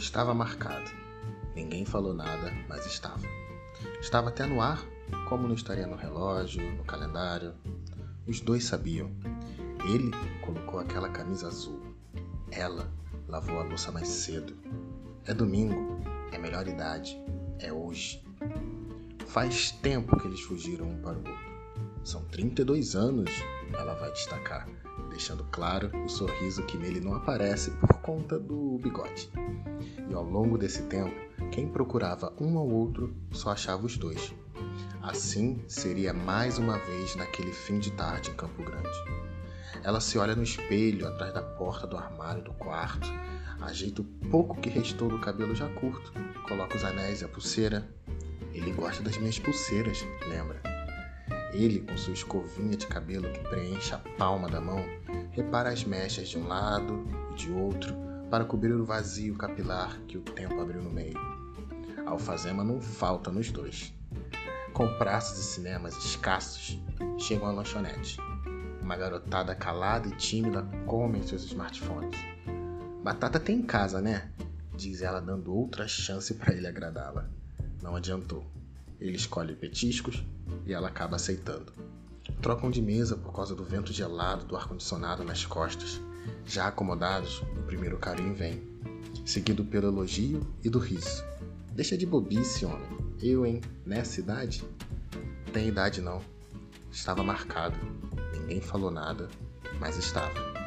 Estava marcado. Ninguém falou nada, mas estava. Estava até no ar, como não estaria no relógio, no calendário. Os dois sabiam. Ele colocou aquela camisa azul. Ela lavou a louça mais cedo. É domingo, é melhor idade, é hoje. Faz tempo que eles fugiram um para o outro. São 32 anos, ela vai destacar, deixando claro o sorriso que nele não aparece por conta do bigode. E ao longo desse tempo, quem procurava um ao outro só achava os dois. Assim seria mais uma vez naquele fim de tarde em Campo Grande. Ela se olha no espelho atrás da porta do armário do quarto, ajeita o pouco que restou do cabelo já curto, coloca os anéis e a pulseira. Ele gosta das minhas pulseiras, lembra? Ele, com sua escovinha de cabelo que preenche a palma da mão, repara as mechas de um lado e de outro para cobrir o vazio capilar que o tempo abriu no meio. A alfazema não falta nos dois. Com praças e cinemas escassos, chegam à lanchonete. Uma garotada calada e tímida come seus smartphones. Batata tem em casa, né? Diz ela, dando outra chance para ele agradá-la. Não adiantou. Ele escolhe petiscos e ela acaba aceitando. Trocam de mesa por causa do vento gelado do ar-condicionado nas costas. Já acomodados, o primeiro carinho vem, seguido pelo elogio e do riso. Deixa de bobice, homem. Eu, hein? Nessa idade? Tem idade não. Estava marcado. Ninguém falou nada, mas estava.